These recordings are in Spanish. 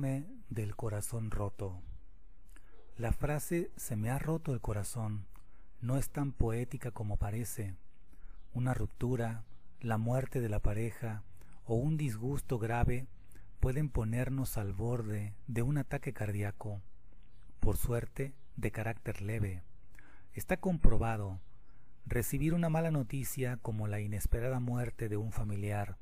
del corazón roto. La frase se me ha roto el corazón no es tan poética como parece. Una ruptura, la muerte de la pareja o un disgusto grave pueden ponernos al borde de un ataque cardíaco, por suerte de carácter leve. Está comprobado, recibir una mala noticia como la inesperada muerte de un familiar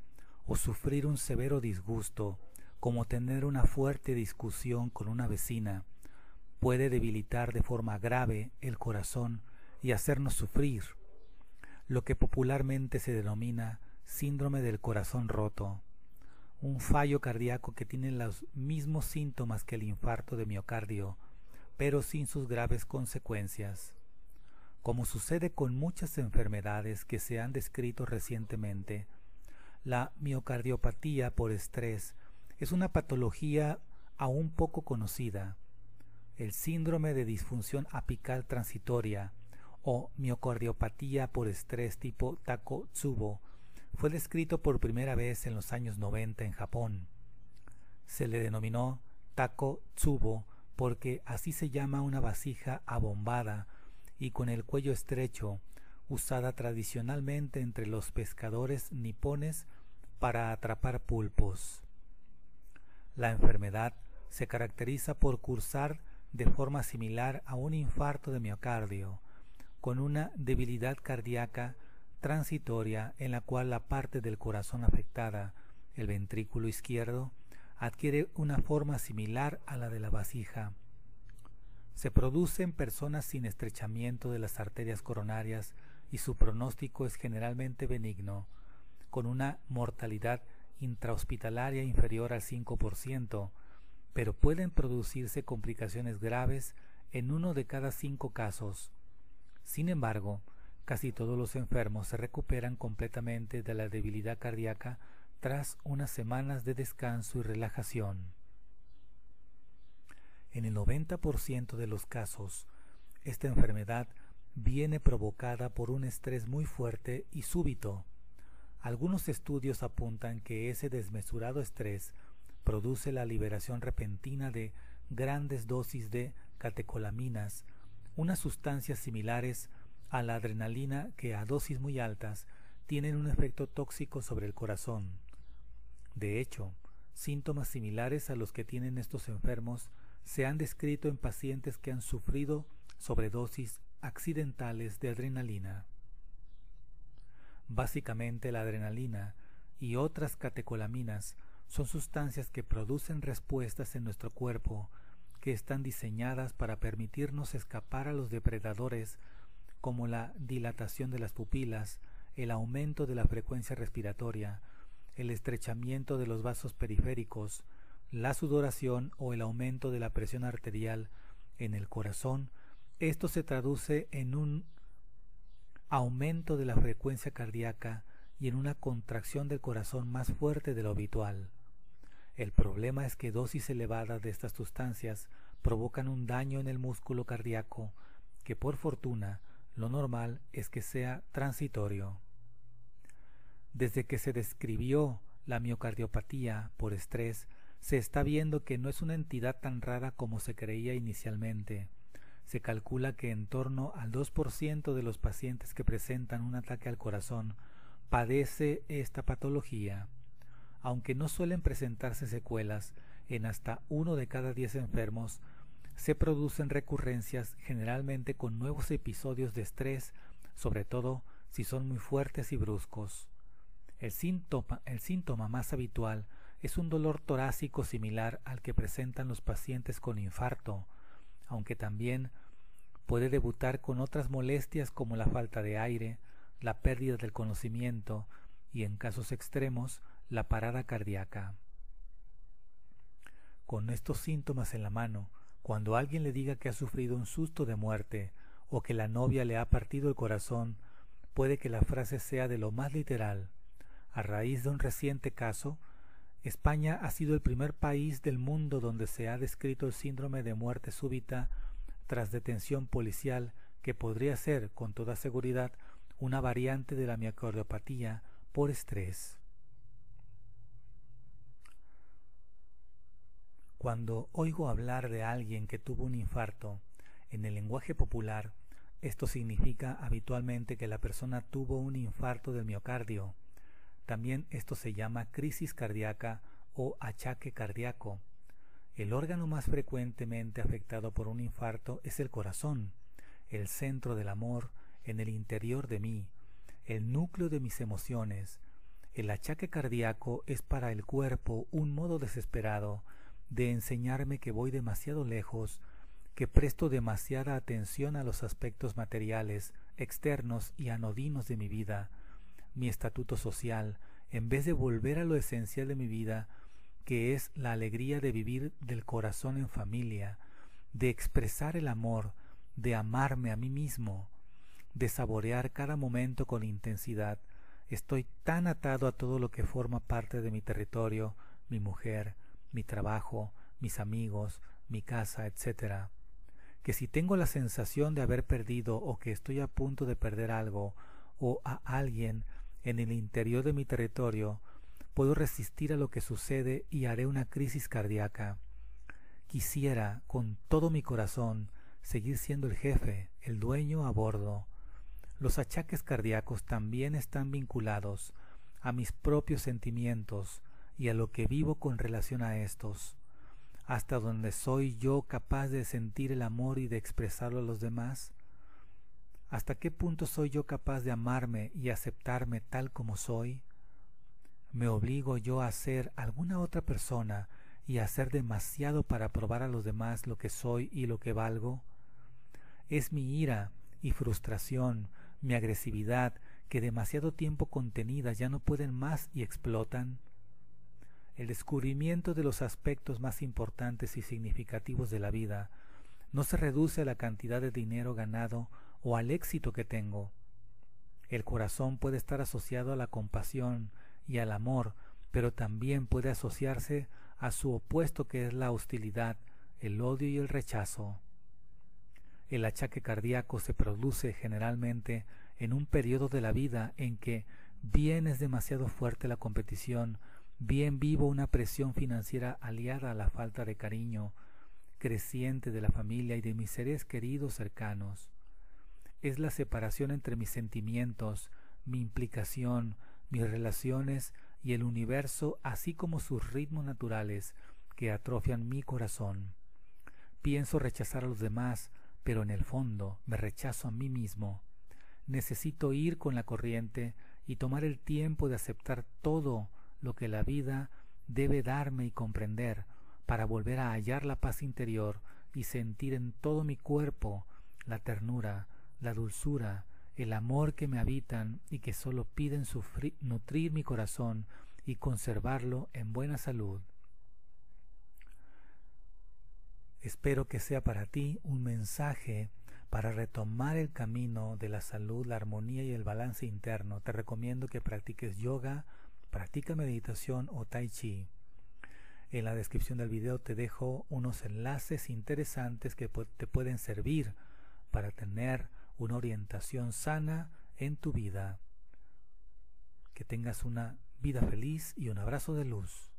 o sufrir un severo disgusto como tener una fuerte discusión con una vecina puede debilitar de forma grave el corazón y hacernos sufrir, lo que popularmente se denomina síndrome del corazón roto, un fallo cardíaco que tiene los mismos síntomas que el infarto de miocardio, pero sin sus graves consecuencias. Como sucede con muchas enfermedades que se han descrito recientemente, la miocardiopatía por estrés es una patología aún poco conocida. El síndrome de disfunción apical transitoria o miocardiopatía por estrés tipo Takotsubo fue descrito por primera vez en los años 90 en Japón. Se le denominó Takotsubo porque así se llama una vasija abombada y con el cuello estrecho, usada tradicionalmente entre los pescadores nipones para atrapar pulpos. La enfermedad se caracteriza por cursar de forma similar a un infarto de miocardio, con una debilidad cardíaca transitoria en la cual la parte del corazón afectada, el ventrículo izquierdo, adquiere una forma similar a la de la vasija. Se produce en personas sin estrechamiento de las arterias coronarias y su pronóstico es generalmente benigno, con una mortalidad intrahospitalaria inferior al 5%, pero pueden producirse complicaciones graves en uno de cada cinco casos. Sin embargo, casi todos los enfermos se recuperan completamente de la debilidad cardíaca tras unas semanas de descanso y relajación. En el 90% de los casos, esta enfermedad viene provocada por un estrés muy fuerte y súbito. Algunos estudios apuntan que ese desmesurado estrés produce la liberación repentina de grandes dosis de catecolaminas, unas sustancias similares a la adrenalina que a dosis muy altas tienen un efecto tóxico sobre el corazón. De hecho, síntomas similares a los que tienen estos enfermos se han descrito en pacientes que han sufrido sobredosis accidentales de adrenalina. Básicamente la adrenalina y otras catecolaminas son sustancias que producen respuestas en nuestro cuerpo que están diseñadas para permitirnos escapar a los depredadores como la dilatación de las pupilas, el aumento de la frecuencia respiratoria, el estrechamiento de los vasos periféricos, la sudoración o el aumento de la presión arterial en el corazón, esto se traduce en un aumento de la frecuencia cardíaca y en una contracción del corazón más fuerte de lo habitual. El problema es que dosis elevadas de estas sustancias provocan un daño en el músculo cardíaco que por fortuna lo normal es que sea transitorio. Desde que se describió la miocardiopatía por estrés, se está viendo que no es una entidad tan rara como se creía inicialmente. Se calcula que en torno al 2% de los pacientes que presentan un ataque al corazón padece esta patología aunque no suelen presentarse secuelas, en hasta uno de cada diez enfermos se producen recurrencias generalmente con nuevos episodios de estrés, sobre todo si son muy fuertes y bruscos. El síntoma, el síntoma más habitual es un dolor torácico similar al que presentan los pacientes con infarto, aunque también puede debutar con otras molestias como la falta de aire, la pérdida del conocimiento y, en casos extremos, la parada cardíaca. Con estos síntomas en la mano, cuando alguien le diga que ha sufrido un susto de muerte o que la novia le ha partido el corazón, puede que la frase sea de lo más literal. A raíz de un reciente caso, España ha sido el primer país del mundo donde se ha descrito el síndrome de muerte súbita tras detención policial que podría ser, con toda seguridad, una variante de la miocardiopatía por estrés. Cuando oigo hablar de alguien que tuvo un infarto, en el lenguaje popular, esto significa habitualmente que la persona tuvo un infarto del miocardio. También esto se llama crisis cardíaca o achaque cardíaco. El órgano más frecuentemente afectado por un infarto es el corazón, el centro del amor en el interior de mí, el núcleo de mis emociones. El achaque cardíaco es para el cuerpo un modo desesperado de enseñarme que voy demasiado lejos, que presto demasiada atención a los aspectos materiales, externos y anodinos de mi vida, mi estatuto social, en vez de volver a lo esencial de mi vida, que es la alegría de vivir del corazón en familia, de expresar el amor, de amarme a mí mismo, de saborear cada momento con intensidad. Estoy tan atado a todo lo que forma parte de mi territorio, mi mujer, mi trabajo, mis amigos, mi casa, etc., que si tengo la sensación de haber perdido o que estoy a punto de perder algo o a alguien en el interior de mi territorio, puedo resistir a lo que sucede y haré una crisis cardíaca. Quisiera, con todo mi corazón, seguir siendo el jefe, el dueño a bordo. Los achaques cardíacos también están vinculados a mis propios sentimientos y a lo que vivo con relación a estos hasta donde soy yo capaz de sentir el amor y de expresarlo a los demás? ¿Hasta qué punto soy yo capaz de amarme y aceptarme tal como soy? ¿Me obligo yo a ser alguna otra persona y a hacer demasiado para probar a los demás lo que soy y lo que valgo? ¿Es mi ira y frustración, mi agresividad, que demasiado tiempo contenidas ya no pueden más y explotan? el descubrimiento de los aspectos más importantes y significativos de la vida no se reduce a la cantidad de dinero ganado o al éxito que tengo. El corazón puede estar asociado a la compasión y al amor, pero también puede asociarse a su opuesto que es la hostilidad, el odio y el rechazo. El achaque cardíaco se produce generalmente en un periodo de la vida en que bien es demasiado fuerte la competición Bien vivo una presión financiera aliada a la falta de cariño creciente de la familia y de mis seres queridos cercanos. Es la separación entre mis sentimientos, mi implicación, mis relaciones y el universo, así como sus ritmos naturales, que atrofian mi corazón. Pienso rechazar a los demás, pero en el fondo me rechazo a mí mismo. Necesito ir con la corriente y tomar el tiempo de aceptar todo lo que la vida debe darme y comprender para volver a hallar la paz interior y sentir en todo mi cuerpo la ternura, la dulzura, el amor que me habitan y que solo piden nutrir mi corazón y conservarlo en buena salud. Espero que sea para ti un mensaje para retomar el camino de la salud, la armonía y el balance interno. Te recomiendo que practiques yoga, practica meditación o tai chi. En la descripción del video te dejo unos enlaces interesantes que te pueden servir para tener una orientación sana en tu vida. Que tengas una vida feliz y un abrazo de luz.